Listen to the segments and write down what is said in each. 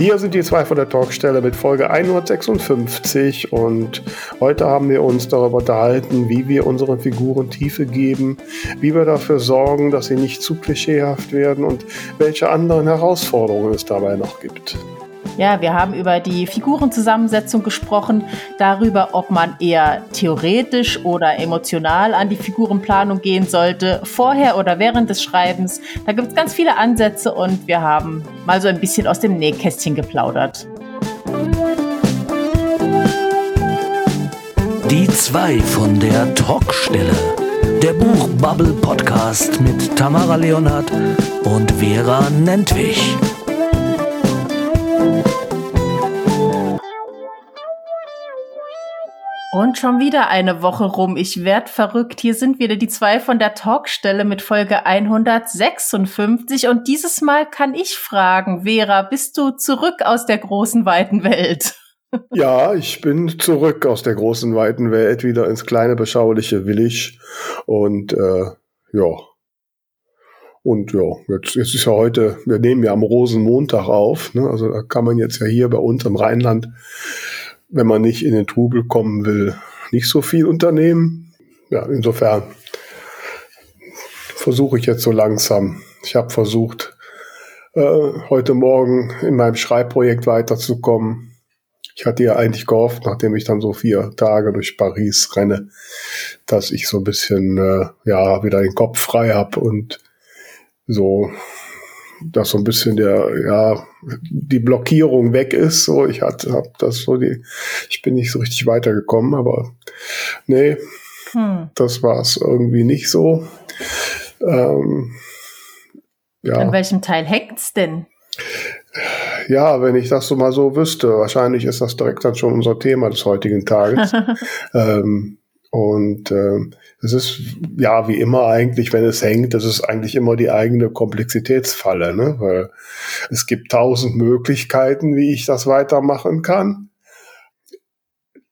Hier sind die zwei von der Talkstelle mit Folge 156 und heute haben wir uns darüber unterhalten, wie wir unseren Figuren Tiefe geben, wie wir dafür sorgen, dass sie nicht zu klischeehaft werden und welche anderen Herausforderungen es dabei noch gibt. Ja, wir haben über die Figurenzusammensetzung gesprochen, darüber, ob man eher theoretisch oder emotional an die Figurenplanung gehen sollte, vorher oder während des Schreibens. Da gibt es ganz viele Ansätze und wir haben mal so ein bisschen aus dem Nähkästchen geplaudert. Die zwei von der Talkstelle. Der Buchbubble Podcast mit Tamara Leonhardt und Vera Nentwich. Und schon wieder eine Woche rum. Ich werd verrückt. Hier sind wieder die zwei von der Talkstelle mit Folge 156. Und dieses Mal kann ich fragen, Vera, bist du zurück aus der großen, weiten Welt? Ja, ich bin zurück aus der großen, weiten Welt wieder ins kleine, beschauliche Willig. Und äh, ja. Und ja, jetzt, jetzt ist ja heute, wir nehmen ja am Rosenmontag auf. Ne? Also da kann man jetzt ja hier bei uns im Rheinland wenn man nicht in den Trubel kommen will, nicht so viel unternehmen. Ja, insofern versuche ich jetzt so langsam. Ich habe versucht, äh, heute Morgen in meinem Schreibprojekt weiterzukommen. Ich hatte ja eigentlich gehofft, nachdem ich dann so vier Tage durch Paris renne, dass ich so ein bisschen äh, ja wieder den Kopf frei habe und so dass so ein bisschen der, ja, die Blockierung weg ist. So, ich hatte, hab das so die, ich bin nicht so richtig weitergekommen, aber nee, hm. das war es irgendwie nicht so. Ähm, ja. An welchem Teil hängt's denn? Ja, wenn ich das so mal so wüsste, wahrscheinlich ist das direkt dann schon unser Thema des heutigen Tages. ähm, und äh, es ist ja wie immer eigentlich, wenn es hängt, das ist eigentlich immer die eigene Komplexitätsfalle, ne? weil es gibt tausend Möglichkeiten, wie ich das weitermachen kann.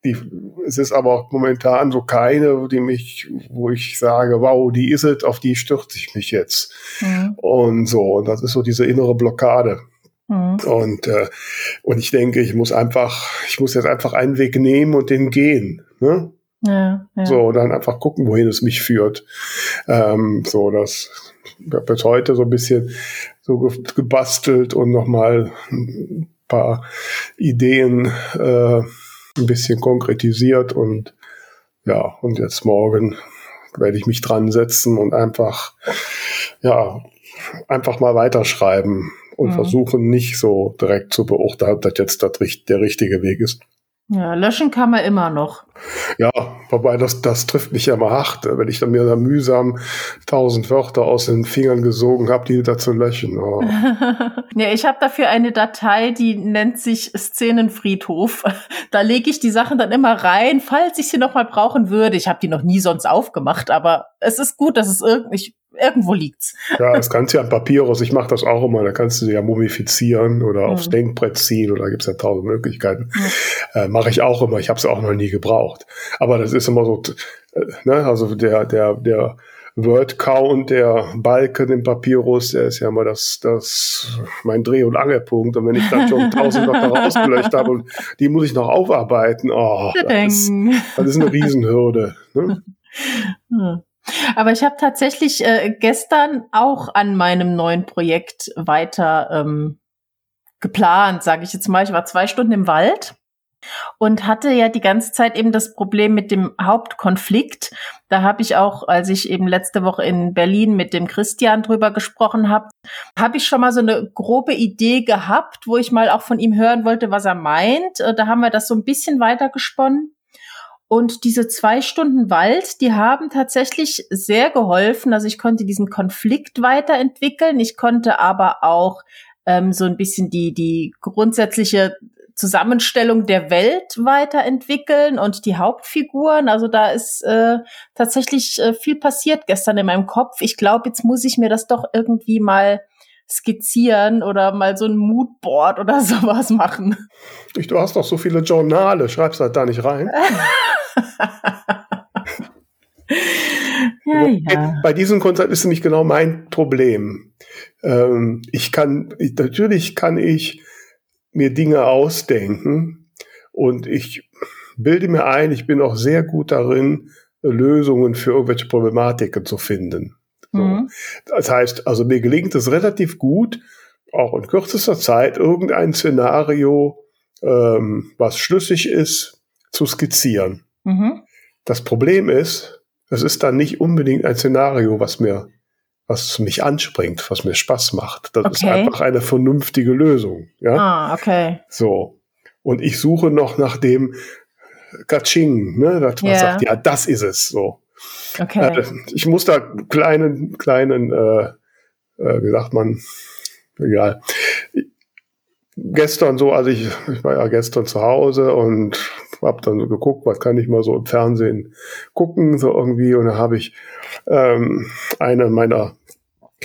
Die, es ist aber momentan so keine, die mich, wo ich sage, wow, die ist es, auf die stürze ich mich jetzt. Mhm. Und so, und das ist so diese innere Blockade. Mhm. Und, äh, und ich denke, ich muss einfach, ich muss jetzt einfach einen Weg nehmen und den gehen. Ne? Ja, ja. So, dann einfach gucken, wohin es mich führt. Ähm, so, das bis heute so ein bisschen so gebastelt und nochmal ein paar Ideen äh, ein bisschen konkretisiert und ja, und jetzt morgen werde ich mich dran setzen und einfach, ja, einfach mal weiterschreiben und mhm. versuchen nicht so direkt zu beurteilen, ob das jetzt der richtige Weg ist. Ja, löschen kann man immer noch. Ja, wobei das, das trifft mich ja immer hart, wenn ich dann mir da mühsam tausend Wörter aus den Fingern gesogen habe, die da zu löschen. Oh. ja, ich habe dafür eine Datei, die nennt sich Szenenfriedhof. Da lege ich die Sachen dann immer rein, falls ich sie noch mal brauchen würde. Ich habe die noch nie sonst aufgemacht, aber es ist gut, dass es irgendwie irgendwo liegt's. Ja, das kannst du ja an Papyrus, ich mache das auch immer, da kannst du sie ja mumifizieren oder mhm. aufs Denkbrett ziehen oder gibt's ja tausend Möglichkeiten. Mhm. Äh, mache ich auch immer, ich habe es auch noch nie gebraucht. Aber das ist immer so, äh, ne, also der, der, der Word Count, der Balken im Papyrus, der ist ja immer das, das, mein Dreh- und Angelpunkt. Und wenn ich dann schon tausend noch da rausgelöscht habe und die muss ich noch aufarbeiten, oh, das ist, das ist eine Riesenhürde. Ne? Aber ich habe tatsächlich äh, gestern auch an meinem neuen Projekt weiter ähm, geplant, sage ich jetzt mal. Ich war zwei Stunden im Wald und hatte ja die ganze Zeit eben das Problem mit dem Hauptkonflikt. Da habe ich auch, als ich eben letzte Woche in Berlin mit dem Christian drüber gesprochen habe, habe ich schon mal so eine grobe Idee gehabt, wo ich mal auch von ihm hören wollte, was er meint. Äh, da haben wir das so ein bisschen weiter gesponnen. Und diese zwei Stunden Wald, die haben tatsächlich sehr geholfen. Also ich konnte diesen Konflikt weiterentwickeln. Ich konnte aber auch ähm, so ein bisschen die, die grundsätzliche Zusammenstellung der Welt weiterentwickeln und die Hauptfiguren. Also da ist äh, tatsächlich äh, viel passiert gestern in meinem Kopf. Ich glaube, jetzt muss ich mir das doch irgendwie mal skizzieren oder mal so ein Moodboard oder sowas machen. Du hast doch so viele Journale, schreibst halt da nicht rein. ja, ja. Bei diesem Konzept ist nämlich genau mein Problem. Ähm, ich kann, ich, natürlich kann ich mir Dinge ausdenken und ich bilde mir ein, ich bin auch sehr gut darin, Lösungen für irgendwelche Problematiken zu finden. So. Mhm. Das heißt, also mir gelingt es relativ gut, auch in kürzester Zeit irgendein Szenario, ähm, was schlüssig ist, zu skizzieren. Mhm. Das Problem ist, es ist dann nicht unbedingt ein Szenario, was mir, was mich anspringt, was mir Spaß macht. Das okay. ist einfach eine vernünftige Lösung. Ja? Ah, okay. So. Und ich suche noch nach dem Kaching, ne, dass man yeah. sagt, ja, das ist es. So. Okay. Äh, ich muss da kleinen, kleinen, äh, äh, wie sagt man, egal. Gestern so, also ich, ich war ja gestern zu Hause und habe dann so geguckt, was kann ich mal so im Fernsehen gucken, so irgendwie. Und da habe ich ähm, eine meiner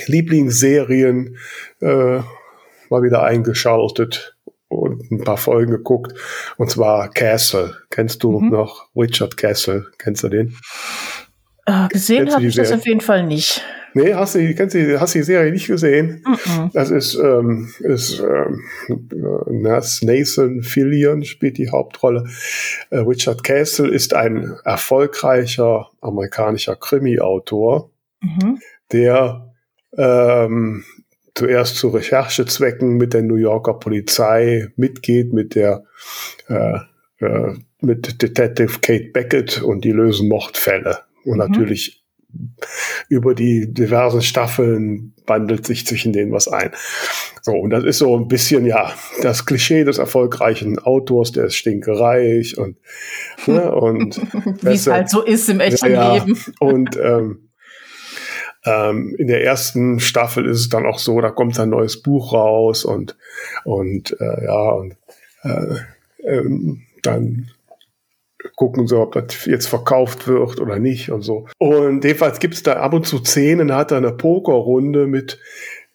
Lieblingsserien äh, mal wieder eingeschaltet und ein paar Folgen geguckt. Und zwar Castle. Kennst du mhm. noch Richard Castle? Kennst du den? Äh, gesehen habe ich das auf jeden Fall nicht. Nee, hast du, kennst du, hast du die Serie nicht gesehen? Mm -mm. Das ist, ähm, ist ähm, Nathan Fillion spielt die Hauptrolle. Äh, Richard Castle ist ein erfolgreicher amerikanischer Krimi-Autor, mhm. der ähm, zuerst zu Recherchezwecken mit der New Yorker Polizei mitgeht, mit der äh, äh, mit Detective Kate Beckett und die lösen Mordfälle. Und mhm. natürlich über die diversen Staffeln wandelt sich zwischen denen was ein. So, und das ist so ein bisschen, ja, das Klischee des erfolgreichen Autors, der ist stinkereich und, ne, und wie es halt so ist im echten ja, Leben. Und ähm, ähm, in der ersten Staffel ist es dann auch so, da kommt ein neues Buch raus und, und äh, ja, und äh, ähm, dann gucken so, ob das jetzt verkauft wird oder nicht und so. Und jedenfalls gibt es da ab und zu Szenen, hat er eine Pokerrunde mit,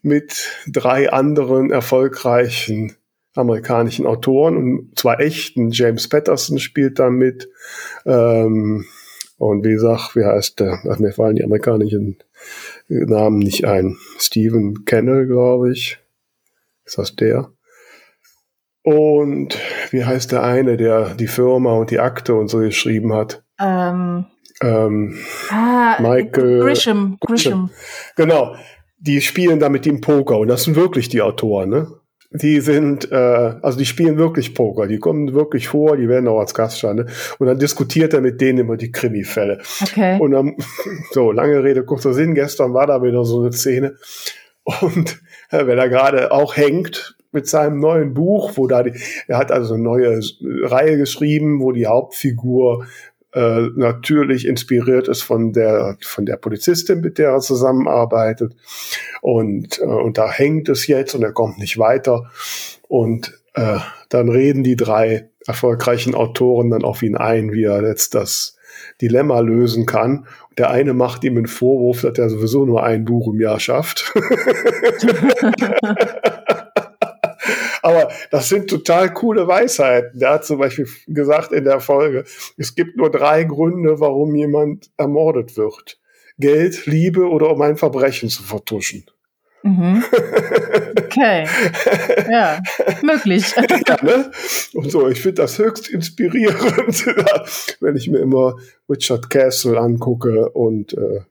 mit drei anderen erfolgreichen amerikanischen Autoren und zwar echten. James Patterson spielt da mit. Ähm, und wie gesagt, wie heißt der? Ach, mir fallen die amerikanischen Namen nicht ein. Stephen Kennel, glaube ich. Ist das der? Und wie heißt der eine, der die Firma und die Akte und so geschrieben hat? Ähm, ähm, ah, Michael Grisham, Grisham. Genau. Die spielen da mit ihm Poker und das sind wirklich die Autoren, ne? Die sind, äh, also die spielen wirklich Poker, die kommen wirklich vor, die werden auch als Gaststein, ne? Und dann diskutiert er mit denen über die Krimi-Fälle. Okay. Und dann, so, lange Rede, kurzer Sinn, gestern war da wieder so eine Szene. Und äh, wenn er gerade auch hängt, mit seinem neuen Buch, wo da die, er hat also eine neue Reihe geschrieben, wo die Hauptfigur äh, natürlich inspiriert ist von der von der Polizistin, mit der er zusammenarbeitet und äh, und da hängt es jetzt und er kommt nicht weiter und äh, dann reden die drei erfolgreichen Autoren dann auf ihn ein, wie er jetzt das Dilemma lösen kann. Der eine macht ihm einen Vorwurf, dass er sowieso nur ein Buch im Jahr schafft. Aber das sind total coole Weisheiten. Der hat zum Beispiel gesagt in der Folge, es gibt nur drei Gründe, warum jemand ermordet wird. Geld, Liebe oder um ein Verbrechen zu vertuschen. Mhm. Okay. Ja, möglich. ja, ne? Und so, ich finde das höchst inspirierend, wenn ich mir immer Richard Castle angucke und äh,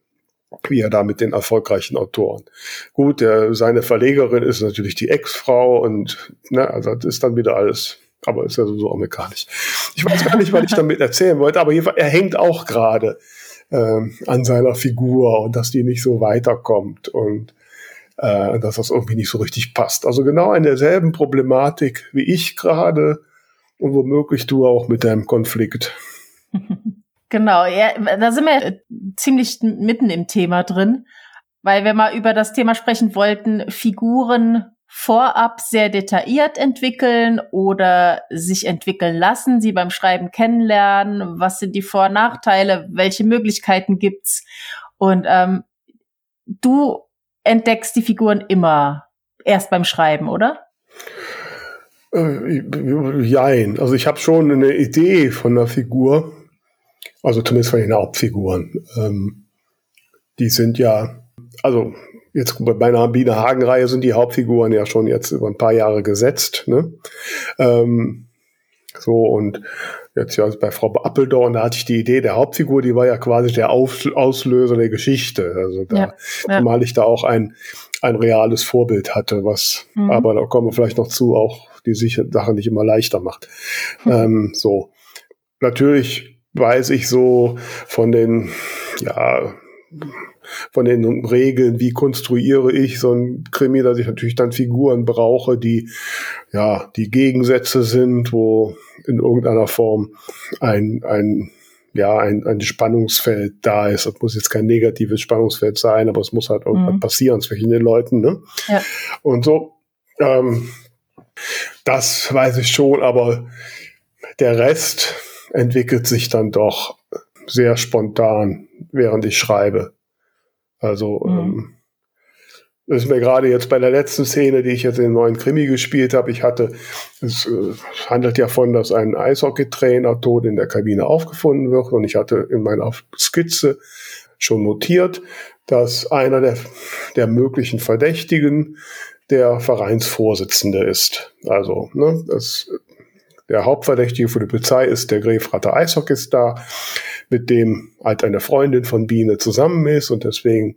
wie er da mit den erfolgreichen Autoren. Gut, der, seine Verlegerin ist natürlich die Ex-Frau und ne, also das ist dann wieder alles, aber ist ja so amerikanisch. Ich weiß gar nicht, was ich damit erzählen wollte, aber er hängt auch gerade ähm, an seiner Figur und dass die nicht so weiterkommt und äh, dass das irgendwie nicht so richtig passt. Also genau in derselben Problematik wie ich gerade und womöglich du auch mit deinem Konflikt. Genau, ja, da sind wir äh, ziemlich mitten im Thema drin, weil wir mal über das Thema sprechen wollten, Figuren vorab sehr detailliert entwickeln oder sich entwickeln lassen, sie beim Schreiben kennenlernen, was sind die Vor- und Nachteile, welche Möglichkeiten gibt's und ähm, du entdeckst die Figuren immer erst beim Schreiben, oder? Äh, jein. Also ich habe schon eine Idee von der Figur, also zumindest von den Hauptfiguren. Ähm, die sind ja, also jetzt bei meiner Biene Hagen-Reihe sind die Hauptfiguren ja schon jetzt über ein paar Jahre gesetzt. Ne? Ähm, so und jetzt ja bei Frau Appeldorn, da hatte ich die Idee, der Hauptfigur, die war ja quasi der Auf Auslöser der Geschichte. Also da, ja, ja. zumal ich da auch ein, ein reales Vorbild hatte, was, mhm. aber da kommen wir vielleicht noch zu, auch die Sache nicht immer leichter macht. Mhm. Ähm, so. Natürlich weiß ich so von den, ja, von den Regeln, wie konstruiere ich so ein Krimi, dass ich natürlich dann Figuren brauche, die ja die Gegensätze sind, wo in irgendeiner Form ein, ein ja, ein, ein Spannungsfeld da ist. Das muss jetzt kein negatives Spannungsfeld sein, aber es muss halt irgendwas mhm. passieren zwischen den Leuten. Ne? Ja. Und so, ähm, das weiß ich schon, aber der Rest entwickelt sich dann doch sehr spontan, während ich schreibe. Also mhm. ähm, das ist mir gerade jetzt bei der letzten Szene, die ich jetzt in den neuen Krimi gespielt habe, ich hatte, es äh, handelt ja davon, dass ein Eishockeytrainer tot in der Kabine aufgefunden wird und ich hatte in meiner Skizze schon notiert, dass einer der, der möglichen Verdächtigen der Vereinsvorsitzende ist. Also, ne, das, der Hauptverdächtige für die Polizei ist der Grefrater Eishockeystar, mit dem halt eine Freundin von Biene zusammen ist und deswegen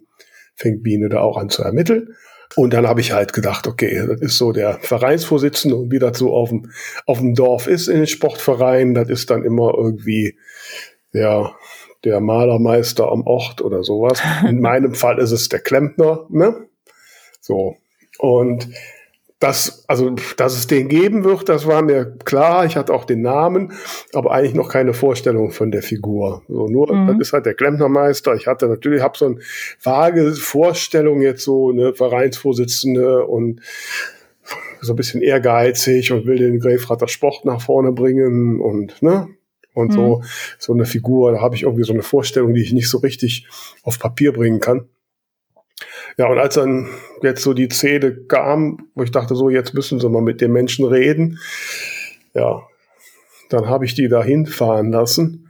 fängt Biene da auch an zu ermitteln. Und dann habe ich halt gedacht, okay, das ist so der Vereinsvorsitzende und wie das so auf dem, auf dem Dorf ist in den Sportvereinen, das ist dann immer irgendwie der, der Malermeister am Ort oder sowas. In meinem Fall ist es der Klempner, ne? So. Und das, also, dass es den geben wird, das war mir klar. Ich hatte auch den Namen, aber eigentlich noch keine Vorstellung von der Figur. So, nur, mhm. das ist halt der Klempnermeister. Ich hatte natürlich, habe so eine vage Vorstellung jetzt so, eine Vereinsvorsitzende und so ein bisschen ehrgeizig und will den Grefrater Sport nach vorne bringen und, ne? Und mhm. so, so eine Figur, da habe ich irgendwie so eine Vorstellung, die ich nicht so richtig auf Papier bringen kann. Ja, und als dann jetzt so die Szene kam, wo ich dachte, so, jetzt müssen sie mal mit den Menschen reden, ja, dann habe ich die da hinfahren lassen.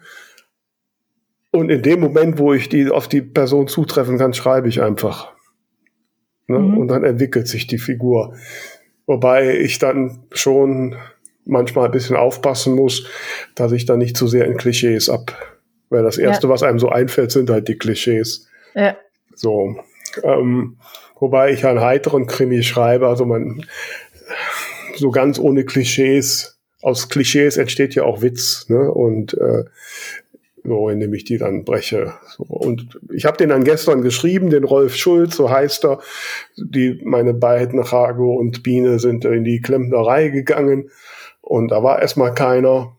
Und in dem Moment, wo ich die auf die Person zutreffen kann, schreibe ich einfach. Ne? Mhm. Und dann entwickelt sich die Figur. Wobei ich dann schon manchmal ein bisschen aufpassen muss, dass ich da nicht zu sehr in Klischees ab. Weil das Erste, ja. was einem so einfällt, sind halt die Klischees. Ja. So. Ähm, wobei ich einen heiteren Krimi schreibe, also man so ganz ohne Klischees. Aus Klischees entsteht ja auch Witz, ne? Und äh, so, indem ich die dann breche. So, und ich habe den dann gestern geschrieben, den Rolf Schulz, so heißt er. Die, meine beiden, Rago und Biene, sind in die Klempnerei gegangen und da war erstmal keiner.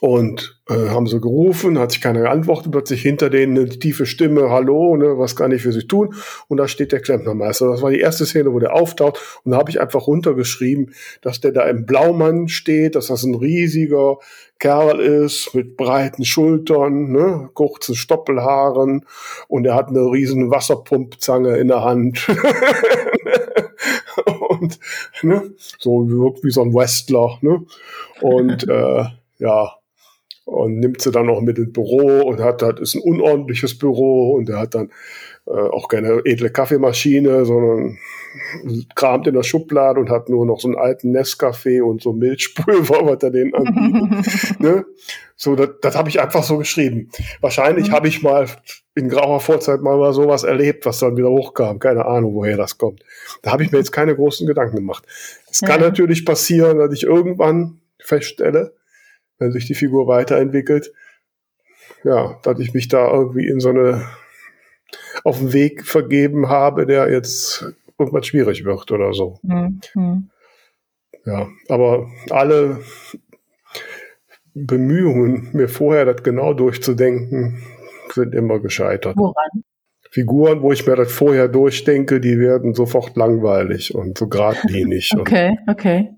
Und äh, haben sie gerufen, hat sich keiner geantwortet, plötzlich hinter denen eine tiefe Stimme, hallo, ne, was kann ich für sie tun? Und da steht der Klempnermeister. Das war die erste Szene, wo der auftaucht. Und da habe ich einfach runtergeschrieben, dass der da im Blaumann steht, dass das ein riesiger Kerl ist mit breiten Schultern, ne, kurzen Stoppelhaaren und er hat eine riesen Wasserpumpzange in der Hand. und ne, so wirkt wie so ein Westler. Ne? Und äh, ja, und nimmt sie dann auch mit ins Büro und hat, das ist ein unordentliches Büro und er hat dann äh, auch keine edle Kaffeemaschine, sondern kramt in der Schublade und hat nur noch so einen alten Nescafé und so Milchpulver, was er denen anbietet. ne? So, das, das habe ich einfach so geschrieben. Wahrscheinlich mhm. habe ich mal in grauer Vorzeit mal, mal sowas erlebt, was dann wieder hochkam. Keine Ahnung, woher das kommt. Da habe ich mir jetzt keine großen Gedanken gemacht. Es ja. kann natürlich passieren, dass ich irgendwann feststelle, wenn sich die Figur weiterentwickelt, ja, dass ich mich da irgendwie in so eine auf den Weg vergeben habe, der jetzt irgendwas schwierig wird oder so. Mhm. Ja, aber alle Bemühungen, mir vorher das genau durchzudenken, sind immer gescheitert. Woran? Figuren, wo ich mir das vorher durchdenke, die werden sofort langweilig und so geradlinig. okay, okay.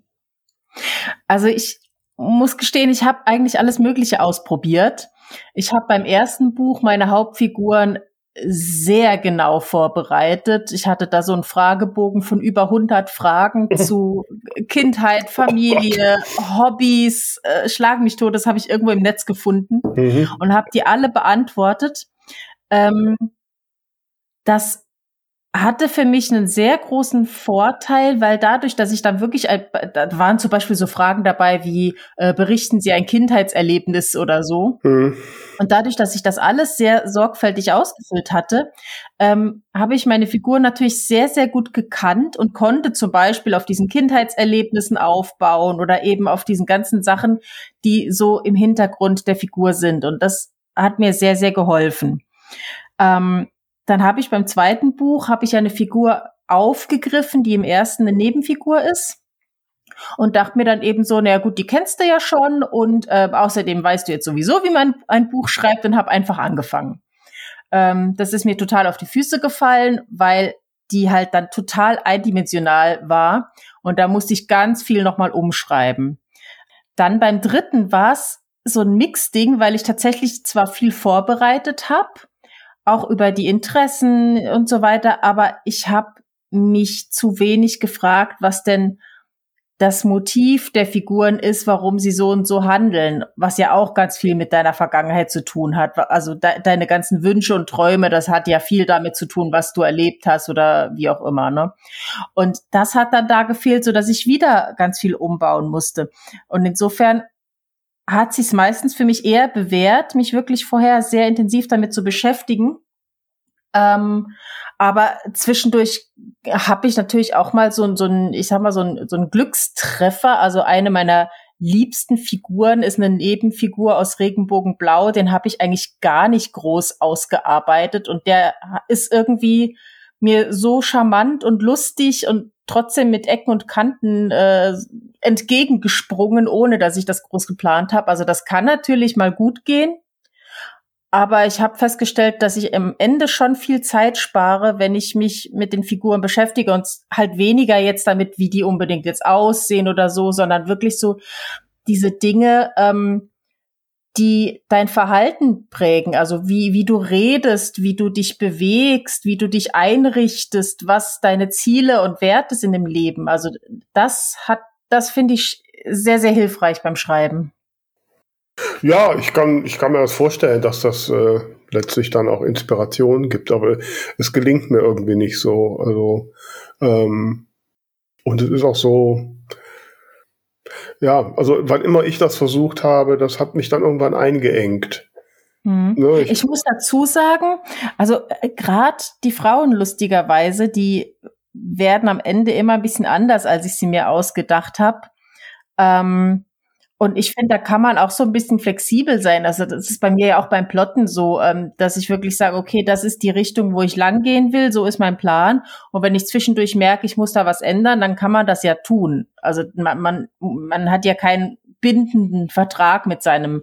Also ich muss gestehen, ich habe eigentlich alles Mögliche ausprobiert. Ich habe beim ersten Buch meine Hauptfiguren sehr genau vorbereitet. Ich hatte da so einen Fragebogen von über 100 Fragen zu Kindheit, Familie, oh Hobbys, äh, Schlag mich tot, das habe ich irgendwo im Netz gefunden mhm. und habe die alle beantwortet. Ähm, das hatte für mich einen sehr großen Vorteil, weil dadurch, dass ich dann wirklich, da waren zum Beispiel so Fragen dabei wie, äh, berichten Sie ein Kindheitserlebnis oder so. Mhm. Und dadurch, dass ich das alles sehr sorgfältig ausgefüllt hatte, ähm, habe ich meine Figur natürlich sehr, sehr gut gekannt und konnte zum Beispiel auf diesen Kindheitserlebnissen aufbauen oder eben auf diesen ganzen Sachen, die so im Hintergrund der Figur sind. Und das hat mir sehr, sehr geholfen. Ähm, dann habe ich beim zweiten Buch habe ich eine Figur aufgegriffen, die im ersten eine Nebenfigur ist und dachte mir dann eben so, naja gut, die kennst du ja schon und äh, außerdem weißt du jetzt sowieso, wie man ein Buch schreibt und habe einfach angefangen. Ähm, das ist mir total auf die Füße gefallen, weil die halt dann total eindimensional war und da musste ich ganz viel nochmal umschreiben. Dann beim dritten war es so ein Mixding, weil ich tatsächlich zwar viel vorbereitet habe, auch über die Interessen und so weiter. Aber ich habe mich zu wenig gefragt, was denn das Motiv der Figuren ist, warum sie so und so handeln, was ja auch ganz viel mit deiner Vergangenheit zu tun hat. Also de deine ganzen Wünsche und Träume, das hat ja viel damit zu tun, was du erlebt hast oder wie auch immer. Ne? Und das hat dann da gefehlt, so dass ich wieder ganz viel umbauen musste. Und insofern hat sich meistens für mich eher bewährt, mich wirklich vorher sehr intensiv damit zu beschäftigen. Ähm, aber zwischendurch habe ich natürlich auch mal so, so ein, ich sag mal, so ein, so ein Glückstreffer. Also eine meiner liebsten Figuren ist eine Nebenfigur aus Regenbogenblau. Den habe ich eigentlich gar nicht groß ausgearbeitet und der ist irgendwie mir so charmant und lustig und trotzdem mit Ecken und Kanten äh, entgegengesprungen, ohne dass ich das groß geplant habe. Also das kann natürlich mal gut gehen. Aber ich habe festgestellt, dass ich am Ende schon viel Zeit spare, wenn ich mich mit den Figuren beschäftige und halt weniger jetzt damit, wie die unbedingt jetzt aussehen oder so, sondern wirklich so diese Dinge, ähm, die dein Verhalten prägen, also wie, wie du redest, wie du dich bewegst, wie du dich einrichtest, was deine Ziele und Werte sind im Leben. Also das hat, das finde ich sehr, sehr hilfreich beim Schreiben. Ja, ich kann, ich kann mir das vorstellen, dass das äh, letztlich dann auch Inspiration gibt, aber es gelingt mir irgendwie nicht so. Also ähm, und es ist auch so, ja, also wann immer ich das versucht habe, das hat mich dann irgendwann eingeengt. Mhm. Ne, ich, ich, muss dazu sagen, also äh, gerade die Frauen lustigerweise, die werden am Ende immer ein bisschen anders, als ich sie mir ausgedacht habe. Ähm, und ich finde, da kann man auch so ein bisschen flexibel sein. Also das ist bei mir ja auch beim Plotten so, ähm, dass ich wirklich sage, okay, das ist die Richtung, wo ich lang gehen will, so ist mein Plan. Und wenn ich zwischendurch merke, ich muss da was ändern, dann kann man das ja tun. Also man, man, man hat ja keinen bindenden Vertrag mit seinem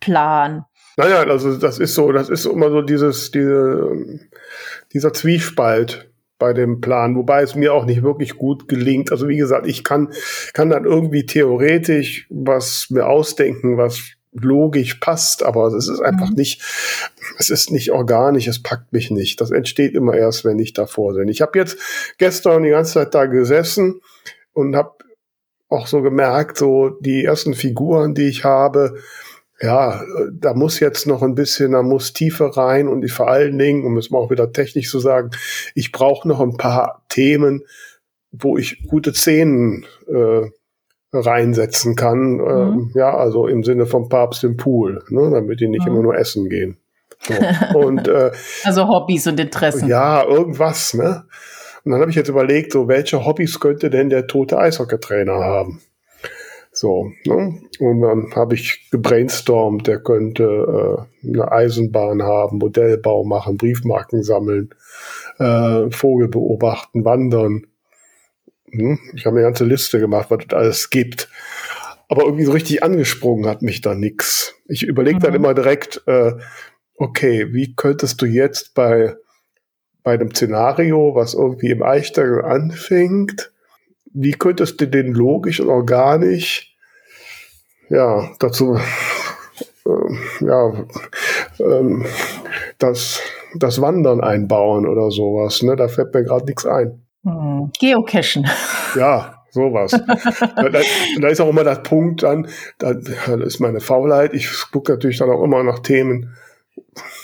Plan. Naja, also das ist so, das ist immer so dieses, diese, dieser Zwiespalt bei dem Plan, wobei es mir auch nicht wirklich gut gelingt. Also wie gesagt, ich kann, kann dann irgendwie theoretisch was mir ausdenken, was logisch passt, aber es ist einfach mhm. nicht, es ist nicht organisch, es packt mich nicht. Das entsteht immer erst, wenn ich davor bin. Ich habe jetzt gestern die ganze Zeit da gesessen und habe auch so gemerkt, so die ersten Figuren, die ich habe, ja, da muss jetzt noch ein bisschen, da muss Tiefe rein und ich vor allen Dingen, um es mal auch wieder technisch zu sagen, ich brauche noch ein paar Themen, wo ich gute Szenen äh, reinsetzen kann. Mhm. Ähm, ja, also im Sinne vom Papst im Pool, ne, damit die nicht mhm. immer nur essen gehen. So. Und, äh, also Hobbys und Interessen. Ja, irgendwas, ne? Und dann habe ich jetzt überlegt, so welche Hobbys könnte denn der tote Eishockeytrainer haben? So, ne? Und dann habe ich gebrainstormt, der könnte äh, eine Eisenbahn haben, Modellbau machen, Briefmarken sammeln, äh, Vogel beobachten, wandern. Hm? Ich habe eine ganze Liste gemacht, was es alles gibt. Aber irgendwie so richtig angesprungen hat mich da nix. Ich überlege mhm. dann immer direkt, äh, okay, wie könntest du jetzt bei, bei einem Szenario, was irgendwie im Eichstagel anfängt, wie könntest du den logisch und organisch ja dazu äh, ja ähm, das das Wandern einbauen oder sowas ne? Da fällt mir gerade nichts ein. Hm. Geocachen. Ja sowas. Da, da, ist auch immer der Punkt dann da, da ist meine Faulheit. Ich gucke natürlich dann auch immer nach Themen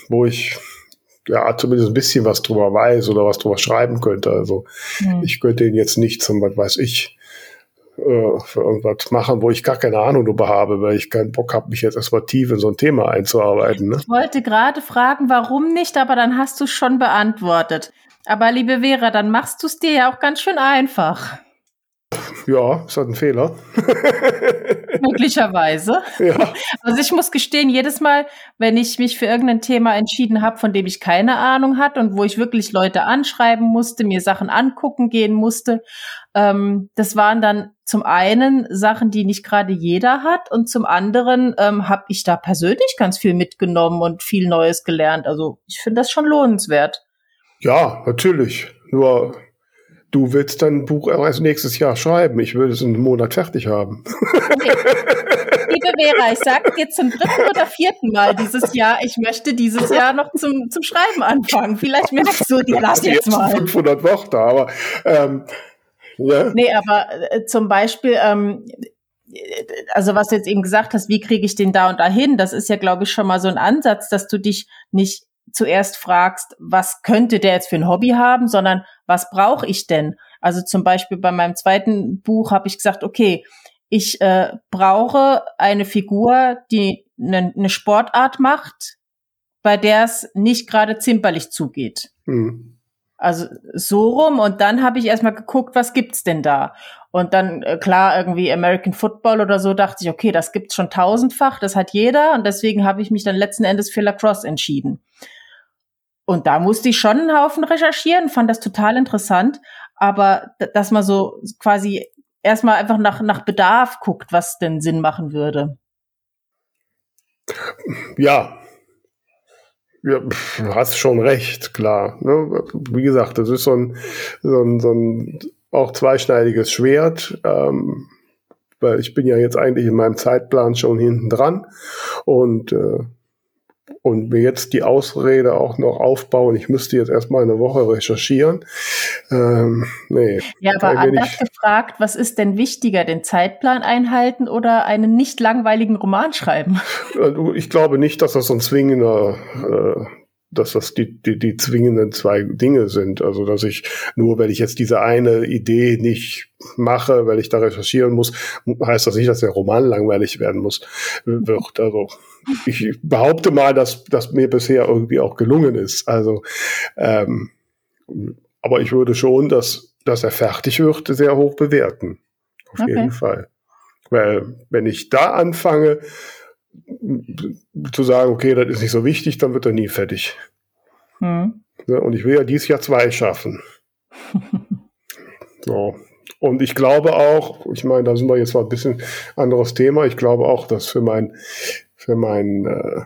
wo ich ja, zumindest ein bisschen was drüber weiß oder was drüber schreiben könnte. Also mhm. ich könnte ihn jetzt nicht zum, was weiß ich, äh, für irgendwas machen, wo ich gar keine Ahnung darüber habe, weil ich keinen Bock habe, mich jetzt erstmal tief in so ein Thema einzuarbeiten. Ne? Ich wollte gerade fragen, warum nicht, aber dann hast du es schon beantwortet. Aber liebe Vera, dann machst du es dir ja auch ganz schön einfach. Ja, ist halt ein Fehler. Möglicherweise. Ja. Also ich muss gestehen, jedes Mal, wenn ich mich für irgendein Thema entschieden habe, von dem ich keine Ahnung hatte und wo ich wirklich Leute anschreiben musste, mir Sachen angucken gehen musste, ähm, das waren dann zum einen Sachen, die nicht gerade jeder hat und zum anderen ähm, habe ich da persönlich ganz viel mitgenommen und viel Neues gelernt. Also ich finde das schon lohnenswert. Ja, natürlich. Nur du willst dein Buch erst nächstes Jahr schreiben. Ich würde es in einem Monat fertig haben. Okay. Liebe Vera, ich sage dir zum dritten oder vierten Mal dieses Jahr, ich möchte dieses Jahr noch zum, zum Schreiben anfangen. Vielleicht merkst du, die lass jetzt mal. 500 Worte, aber ähm, ja. Nee, aber äh, zum Beispiel, ähm, also was du jetzt eben gesagt hast, wie kriege ich den da und dahin, das ist ja, glaube ich, schon mal so ein Ansatz, dass du dich nicht zuerst fragst, was könnte der jetzt für ein Hobby haben, sondern was brauche ich denn? Also zum Beispiel bei meinem zweiten Buch habe ich gesagt, okay, ich äh, brauche eine Figur, die eine ne Sportart macht, bei der es nicht gerade zimperlich zugeht. Mhm. Also so rum und dann habe ich erstmal geguckt, was gibt's denn da? Und dann äh, klar irgendwie American Football oder so dachte ich, okay, das gibt's schon tausendfach, das hat jeder und deswegen habe ich mich dann letzten Endes für Lacrosse entschieden. Und da musste ich schon einen Haufen recherchieren, fand das total interessant. Aber dass man so quasi erstmal einfach nach, nach Bedarf guckt, was denn Sinn machen würde. Ja. Ja, hast schon recht, klar. Ne? Wie gesagt, das ist so ein, so ein, so ein auch zweischneidiges Schwert. Ähm, weil ich bin ja jetzt eigentlich in meinem Zeitplan schon hinten dran und äh, und mir jetzt die Ausrede auch noch aufbauen, ich müsste jetzt erstmal eine Woche recherchieren. Ähm, nee. Ja, aber anders gefragt, was ist denn wichtiger, den Zeitplan einhalten oder einen nicht langweiligen Roman schreiben? Also, ich glaube nicht, dass das so ein zwingender äh, dass das die, die, die zwingenden zwei Dinge sind. Also, dass ich nur, wenn ich jetzt diese eine Idee nicht mache, weil ich da recherchieren muss, heißt das nicht, dass der Roman langweilig werden muss, wird. Also, ich behaupte mal, dass das mir bisher irgendwie auch gelungen ist. Also, ähm, aber ich würde schon, dass, dass er fertig wird, sehr hoch bewerten. Auf okay. jeden Fall. Weil, wenn ich da anfange, zu sagen, okay, das ist nicht so wichtig, dann wird er nie fertig. Hm. und ich will ja dieses Jahr zwei schaffen. so. Und ich glaube auch, ich meine, da sind wir jetzt mal ein bisschen anderes Thema. Ich glaube auch, dass für mein, für meinen äh,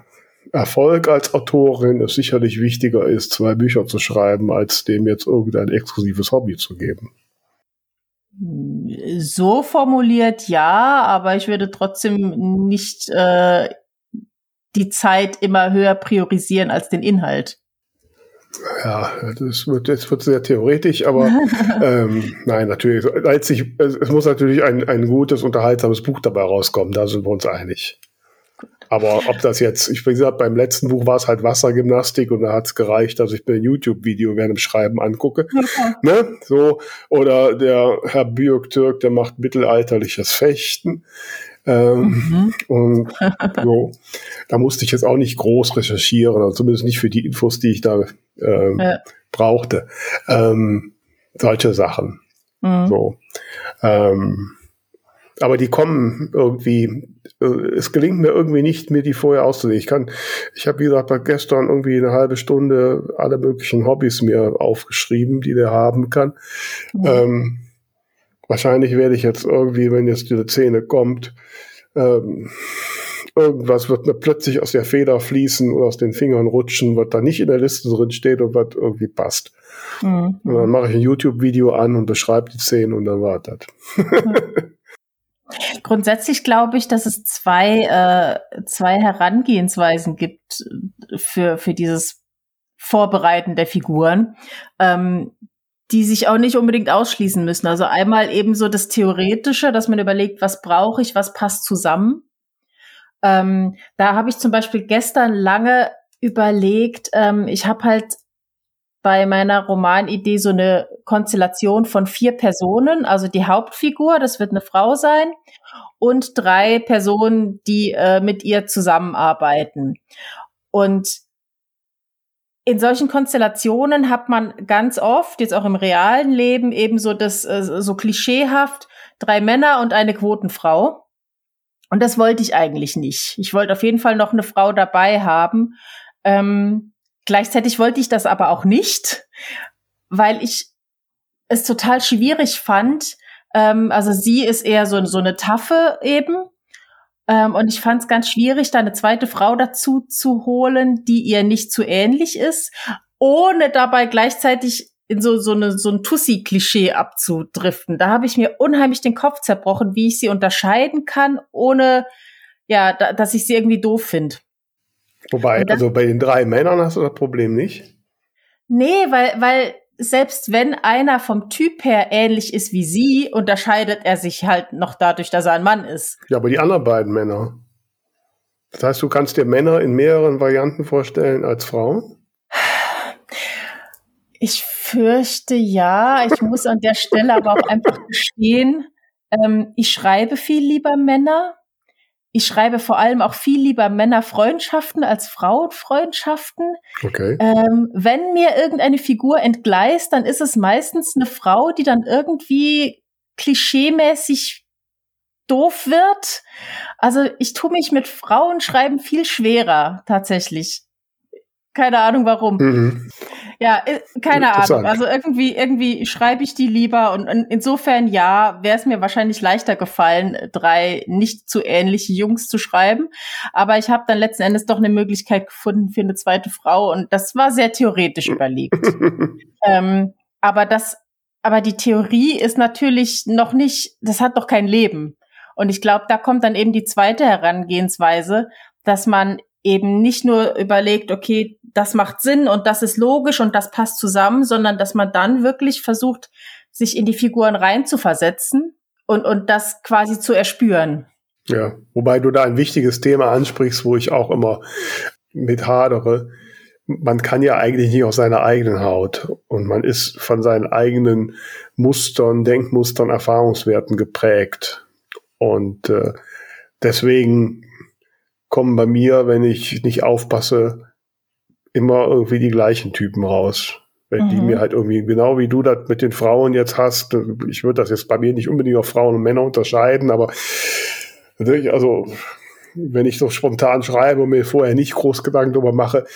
Erfolg als Autorin es sicherlich wichtiger ist, zwei Bücher zu schreiben, als dem jetzt irgendein exklusives Hobby zu geben. So formuliert ja, aber ich würde trotzdem nicht äh, die Zeit immer höher priorisieren als den Inhalt. Ja, das wird, das wird sehr theoretisch, aber ähm, nein, natürlich. Als ich, es muss natürlich ein, ein gutes, unterhaltsames Buch dabei rauskommen, da sind wir uns einig. Aber ob das jetzt, ich bin gesagt, beim letzten Buch war es halt Wassergymnastik und da hat es gereicht, dass ich mir ein YouTube-Video während dem Schreiben angucke. Okay. Ne? So, oder der Herr Björk Türk, der macht mittelalterliches Fechten. Ähm, mhm. Und so, da musste ich jetzt auch nicht groß recherchieren, also zumindest nicht für die Infos, die ich da ähm, ja. brauchte. Ähm, solche Sachen. Mhm. So. Ähm, aber die kommen irgendwie, äh, es gelingt mir irgendwie nicht, mir die vorher auszulegen. Ich kann, ich habe wie gesagt gestern irgendwie eine halbe Stunde alle möglichen Hobbys mir aufgeschrieben, die der haben kann. Mhm. Ähm, wahrscheinlich werde ich jetzt irgendwie, wenn jetzt diese Szene kommt, ähm, irgendwas wird mir plötzlich aus der Feder fließen oder aus den Fingern rutschen, was da nicht in der Liste drin steht und was irgendwie passt. Mhm. Und dann mache ich ein YouTube-Video an und beschreibe die Szene und dann war das. Mhm. Grundsätzlich glaube ich, dass es zwei, äh, zwei Herangehensweisen gibt für, für dieses Vorbereiten der Figuren, ähm, die sich auch nicht unbedingt ausschließen müssen. Also einmal eben so das Theoretische, dass man überlegt, was brauche ich, was passt zusammen. Ähm, da habe ich zum Beispiel gestern lange überlegt, ähm, ich habe halt bei meiner Romanidee so eine Konstellation von vier Personen, also die Hauptfigur, das wird eine Frau sein, und drei Personen, die äh, mit ihr zusammenarbeiten. Und in solchen Konstellationen hat man ganz oft, jetzt auch im realen Leben, eben so das, äh, so klischeehaft, drei Männer und eine Quotenfrau. Und das wollte ich eigentlich nicht. Ich wollte auf jeden Fall noch eine Frau dabei haben. Ähm, Gleichzeitig wollte ich das aber auch nicht, weil ich es total schwierig fand. Ähm, also sie ist eher so, so eine Taffe eben. Ähm, und ich fand es ganz schwierig, da eine zweite Frau dazu zu holen, die ihr nicht zu ähnlich ist, ohne dabei gleichzeitig in so, so, eine, so ein Tussi-Klischee abzudriften. Da habe ich mir unheimlich den Kopf zerbrochen, wie ich sie unterscheiden kann, ohne ja, da, dass ich sie irgendwie doof finde. Wobei, also bei den drei Männern hast du das Problem nicht? Nee, weil, weil selbst wenn einer vom Typ her ähnlich ist wie sie, unterscheidet er sich halt noch dadurch, dass er ein Mann ist. Ja, aber die anderen beiden Männer. Das heißt, du kannst dir Männer in mehreren Varianten vorstellen als Frauen? Ich fürchte ja. Ich muss an der Stelle aber auch einfach gestehen, ähm, ich schreibe viel lieber Männer ich schreibe vor allem auch viel lieber Männerfreundschaften als Frauenfreundschaften. Okay. Ähm, wenn mir irgendeine Figur entgleist, dann ist es meistens eine Frau, die dann irgendwie klischeemäßig doof wird. Also ich tue mich mit Frauenschreiben viel schwerer tatsächlich. Keine Ahnung warum. Mhm. Ja, keine Ahnung. Also irgendwie, irgendwie schreibe ich die lieber und insofern ja, wäre es mir wahrscheinlich leichter gefallen, drei nicht zu ähnliche Jungs zu schreiben. Aber ich habe dann letzten Endes doch eine Möglichkeit gefunden für eine zweite Frau und das war sehr theoretisch überlegt. ähm, aber das, aber die Theorie ist natürlich noch nicht, das hat doch kein Leben. Und ich glaube, da kommt dann eben die zweite Herangehensweise, dass man eben nicht nur überlegt, okay, das macht Sinn und das ist logisch und das passt zusammen, sondern dass man dann wirklich versucht, sich in die Figuren reinzuversetzen und, und das quasi zu erspüren. Ja, wobei du da ein wichtiges Thema ansprichst, wo ich auch immer mit hadere. Man kann ja eigentlich nicht auf seiner eigenen Haut und man ist von seinen eigenen Mustern, Denkmustern, Erfahrungswerten geprägt. Und äh, deswegen kommen bei mir, wenn ich nicht aufpasse, immer irgendwie die gleichen Typen raus. Wenn mhm. die mir halt irgendwie, genau wie du das mit den Frauen jetzt hast, ich würde das jetzt bei mir nicht unbedingt auf Frauen und Männer unterscheiden, aber natürlich, also wenn ich so spontan schreibe und mir vorher nicht groß Gedanken darüber mache,